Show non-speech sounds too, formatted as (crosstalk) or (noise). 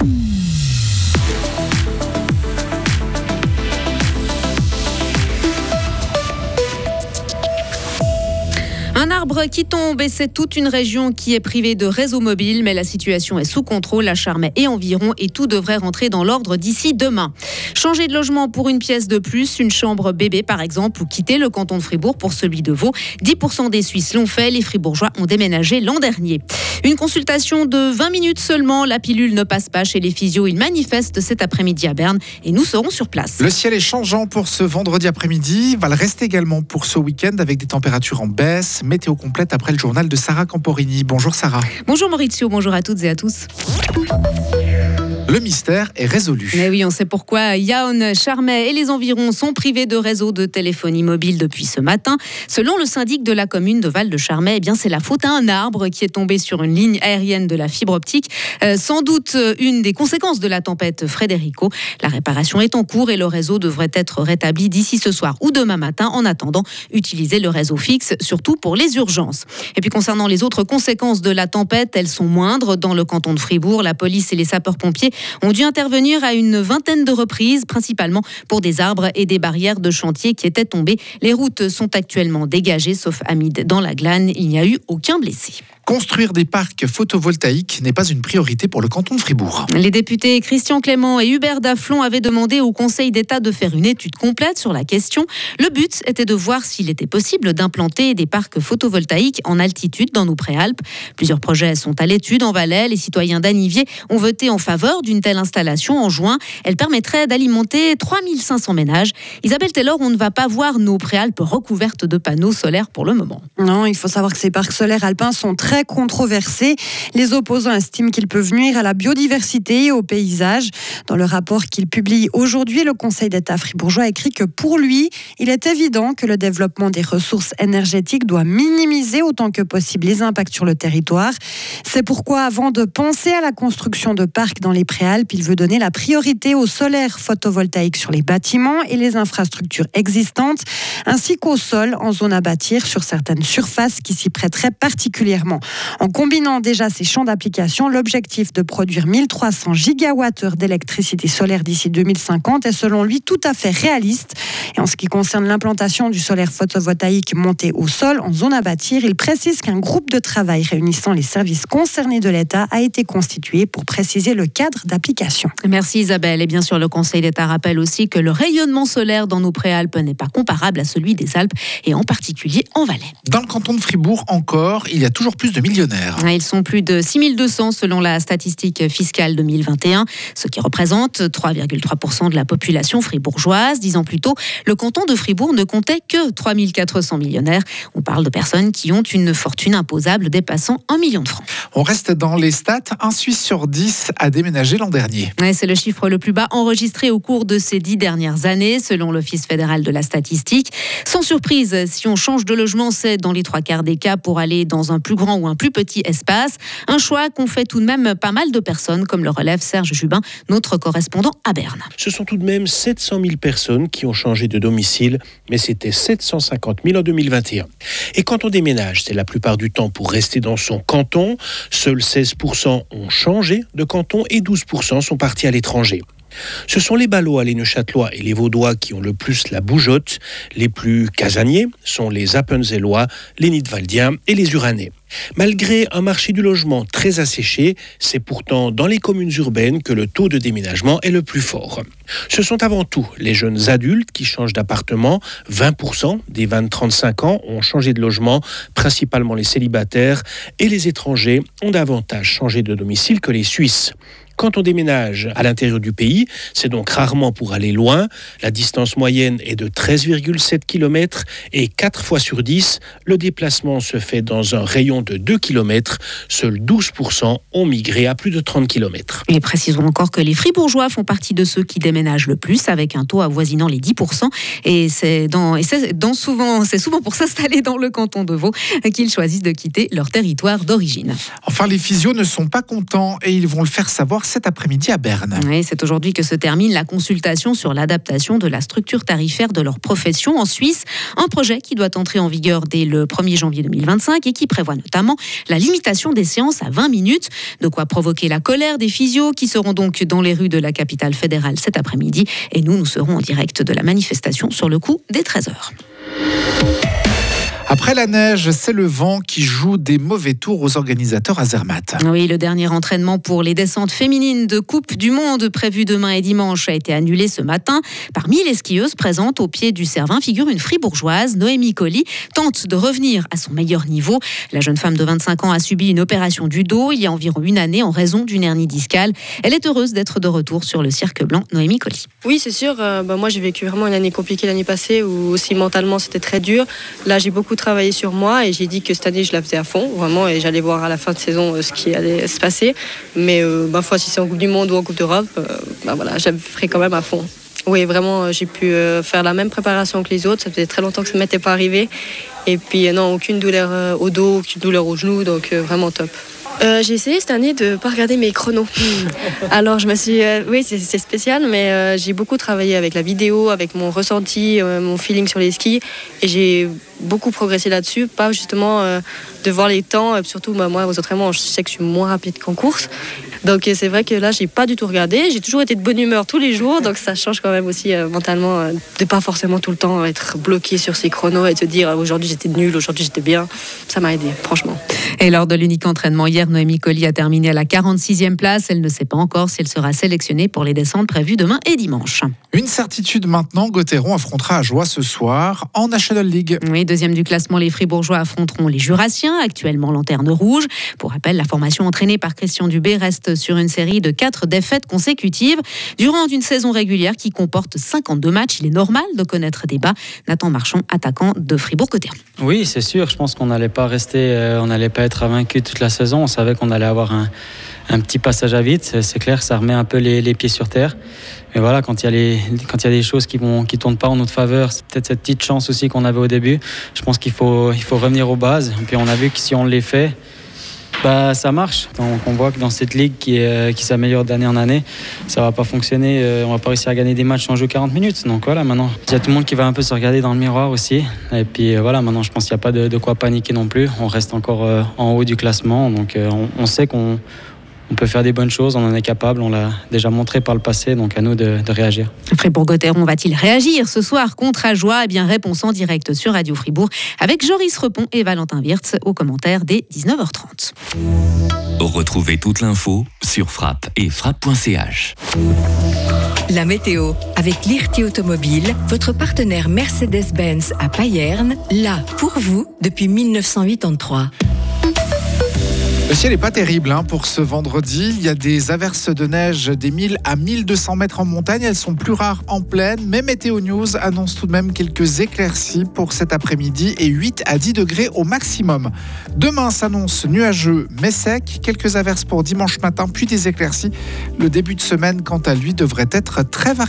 Un qui tombe et c'est toute une région qui est privée de réseau mobile, mais la situation est sous contrôle à Charmey et environ et tout devrait rentrer dans l'ordre d'ici demain. Changer de logement pour une pièce de plus, une chambre bébé par exemple, ou quitter le canton de Fribourg pour celui de Vaud. 10% des Suisses l'ont fait, les Fribourgeois ont déménagé l'an dernier. Une consultation de 20 minutes seulement, la pilule ne passe pas chez les physios. Ils manifestent cet après-midi à Berne et nous serons sur place. Le ciel est changeant pour ce vendredi après-midi, va le rester également pour ce week-end avec des températures en baisse météo complète après le journal de Sarah Camporini. Bonjour Sarah. Bonjour Maurizio, bonjour à toutes et à tous. Le mystère est résolu. Mais oui, on sait pourquoi. Yaon, Charmet et les environs sont privés de réseau de téléphonie mobile depuis ce matin. Selon le syndic de la commune de Val-de-Charmet, eh c'est la faute à un arbre qui est tombé sur une ligne aérienne de la fibre optique. Euh, sans doute euh, une des conséquences de la tempête Frédérico. La réparation est en cours et le réseau devrait être rétabli d'ici ce soir ou demain matin. En attendant, utiliser le réseau fixe, surtout pour les urgences. Et puis concernant les autres conséquences de la tempête, elles sont moindres. Dans le canton de Fribourg, la police et les sapeurs-pompiers ont dû intervenir à une vingtaine de reprises, principalement pour des arbres et des barrières de chantier qui étaient tombées. Les routes sont actuellement dégagées, sauf Hamid dans la glane. Il n'y a eu aucun blessé. Construire des parcs photovoltaïques n'est pas une priorité pour le canton de Fribourg. Les députés Christian Clément et Hubert Daflon avaient demandé au Conseil d'État de faire une étude complète sur la question. Le but était de voir s'il était possible d'implanter des parcs photovoltaïques en altitude dans nos préalpes. Plusieurs projets sont à l'étude en Valais. Les citoyens d'Anivier ont voté en faveur d'une telle installation en juin. Elle permettrait d'alimenter 3500 ménages. Isabelle Taylor, on ne va pas voir nos préalpes recouvertes de panneaux solaires pour le moment. Non, il faut savoir que ces parcs solaires alpins sont très controversé. Les opposants estiment qu'ils peuvent nuire à la biodiversité et au paysage. Dans le rapport qu'il publie aujourd'hui, le Conseil d'État fribourgeois écrit que pour lui, il est évident que le développement des ressources énergétiques doit minimiser autant que possible les impacts sur le territoire. C'est pourquoi, avant de penser à la construction de parcs dans les Préalpes, il veut donner la priorité au solaire photovoltaïque sur les bâtiments et les infrastructures existantes, ainsi qu'au sol en zone à bâtir sur certaines surfaces qui s'y prêteraient particulièrement. En combinant déjà ces champs d'application, l'objectif de produire 1300 gigawattheures d'électricité solaire d'ici 2050 est selon lui tout à fait réaliste. Et en ce qui concerne l'implantation du solaire photovoltaïque monté au sol en zone à bâtir, il précise qu'un groupe de travail réunissant les services concernés de l'État a été constitué pour préciser le cadre d'application. Merci Isabelle. Et bien sûr, le Conseil d'État rappelle aussi que le rayonnement solaire dans nos préalpes n'est pas comparable à celui des Alpes et en particulier en Valais. Dans le canton de Fribourg encore, il y a toujours plus de millionnaires. Ils sont plus de 6200 selon la statistique fiscale 2021, ce qui représente 3,3% de la population fribourgeoise. Dix ans plus tôt, le canton de Fribourg ne comptait que 3400 millionnaires. On parle de personnes qui ont une fortune imposable dépassant 1 million de francs. On reste dans les stats. Un Suisse sur 10 a déménagé l'an dernier. c'est le chiffre le plus bas enregistré au cours de ces dix dernières années, selon l'Office fédéral de la statistique. Sans surprise, si on change de logement, c'est dans les trois quarts des cas pour aller dans un plus grand ou un plus petit espace. Un choix qu'ont fait tout de même pas mal de personnes, comme le relève Serge Jubin, notre correspondant à Berne. Ce sont tout de même 700 000 personnes qui ont changé de domicile, mais c'était 750 000 en 2021. Et quand on déménage, c'est la plupart du temps pour rester dans son canton. Seuls 16% ont changé de canton et 12% sont partis à l'étranger. Ce sont les Ballois, les Neuchâtelois et les Vaudois qui ont le plus la bougeotte. Les plus casaniers sont les Appenzellois, les Nidwaldiens et les Uranais. Malgré un marché du logement très asséché, c'est pourtant dans les communes urbaines que le taux de déménagement est le plus fort. Ce sont avant tout les jeunes adultes qui changent d'appartement. 20% des 20-35 ans ont changé de logement, principalement les célibataires, et les étrangers ont davantage changé de domicile que les Suisses. Quand on déménage à l'intérieur du pays, c'est donc rarement pour aller loin. La distance moyenne est de 13,7 km et 4 fois sur 10, le déplacement se fait dans un rayon de 2 km. Seuls 12% ont migré à plus de 30 km. Et précisons encore que les fribourgeois font partie de ceux qui déménagent le plus, avec un taux avoisinant les 10%. Et c'est dans, et dans souvent, c'est souvent pour s'installer dans le canton de Vaud qu'ils choisissent de quitter leur territoire d'origine. Enfin, les physios ne sont pas contents et ils vont le faire savoir cet après-midi à Berne. C'est aujourd'hui que se termine la consultation sur l'adaptation de la structure tarifaire de leur profession en Suisse. Un projet qui doit entrer en vigueur dès le 1er janvier 2025 et qui prévoit notamment la limitation des séances à 20 minutes, de quoi provoquer la colère des physios qui seront donc dans les rues de la capitale fédérale cet après-midi. Et nous, nous serons en direct de la manifestation sur le coup des 13h. Après la neige, c'est le vent qui joue des mauvais tours aux organisateurs à Zermatt. Oui, le dernier entraînement pour les descentes féminines de Coupe du Monde prévu demain et dimanche a été annulé ce matin. Parmi les skieuses présentes au pied du Cervin figure une fribourgeoise, Noémie Colli, tente de revenir à son meilleur niveau. La jeune femme de 25 ans a subi une opération du dos il y a environ une année en raison d'une hernie discale. Elle est heureuse d'être de retour sur le cirque blanc. Noémie Colli. Oui, c'est sûr. Euh, bah, moi, j'ai vécu vraiment une année compliquée l'année passée où aussi mentalement c'était très dur. Là, j'ai beaucoup travaillé sur moi et j'ai dit que cette année je la faisais à fond, vraiment, et j'allais voir à la fin de saison euh, ce qui allait se passer. Mais euh, ma foi, si c'est en Coupe du Monde ou en Coupe d'Europe, euh, bah voilà, je ferai quand même à fond. Oui, vraiment, j'ai pu faire la même préparation que les autres. Ça faisait très longtemps que ça ne m'était pas arrivé. Et puis, non, aucune douleur au dos, aucune douleur au genou, donc vraiment top. Euh, j'ai essayé cette année de ne pas regarder mes chronos. (laughs) Alors je me suis, euh, oui c'est spécial, mais euh, j'ai beaucoup travaillé avec la vidéo, avec mon ressenti, mon feeling sur les skis, et j'ai beaucoup progressé là-dessus. Pas justement de voir les temps, surtout bah, moi aux entraînements, je sais que je suis moins rapide qu'en course, donc c'est vrai que là, j'ai pas du tout regardé. J'ai toujours été de bonne humeur tous les jours, donc ça change quand même aussi euh, mentalement euh, de pas forcément tout le temps être bloqué sur ses chronos et se dire aujourd'hui j'étais nul, aujourd'hui j'étais bien. Ça m'a aidé, franchement. Et lors de l'unique entraînement hier, Noémie Colli a terminé à la 46e place. Elle ne sait pas encore si elle sera sélectionnée pour les descentes prévues demain et dimanche. Une certitude maintenant, Gauthieron affrontera à Joie ce soir en National League. Oui, deuxième du classement, les Fribourgeois affronteront les Jurassiens, actuellement lanterne rouge. Pour rappel, la formation entraînée par Christian Dubé reste sur une série de quatre défaites consécutives durant une saison régulière qui comporte 52 matchs. Il est normal de connaître des bas. Nathan Marchand, attaquant de Fribourg-Cotterêts. Oui, c'est sûr. Je pense qu'on n'allait pas rester, euh, on n'allait pas être vaincu toute la saison. On savait qu'on allait avoir un, petit passage à vide. C'est clair, ça remet un peu les, pieds sur terre. Mais voilà, quand il y a, y a des choses qui ne qui tournent pas en notre faveur, c'est peut-être cette petite chance aussi qu'on avait au début. Je pense qu'il faut, il faut revenir aux bases. Et puis on a vu que si on les fait, bah, ça marche. Donc, on voit que dans cette ligue qui, euh, qui s'améliore d'année en année, ça va pas fonctionner. Euh, on va pas réussir à gagner des matchs sans jouer 40 minutes. Donc voilà, maintenant, il y a tout le monde qui va un peu se regarder dans le miroir aussi. Et puis euh, voilà, maintenant, je pense qu'il n'y a pas de, quoi paniquer non plus. On reste encore en haut du classement. Donc on sait qu'on on peut faire des bonnes choses, on en est capable, on l'a déjà montré par le passé, donc à nous de, réagir. Fribourg-Gotteron va-t-il réagir ce soir contre Ajoie? Eh bien, réponse en direct sur Radio Fribourg avec Joris Repon et Valentin Wirtz au commentaire dès 19h30. Retrouvez toute l'info sur frappe et frappe.ch. La météo avec l'IRT Automobile, votre partenaire Mercedes-Benz à Payerne, là pour vous depuis 1983. Le ciel n'est pas terrible hein, pour ce vendredi. Il y a des averses de neige des 1000 à 1200 mètres en montagne. Elles sont plus rares en plaine, mais Météo News annonce tout de même quelques éclaircies pour cet après-midi et 8 à 10 degrés au maximum. Demain s'annonce nuageux mais sec. Quelques averses pour dimanche matin, puis des éclaircies. Le début de semaine, quant à lui, devrait être très variable.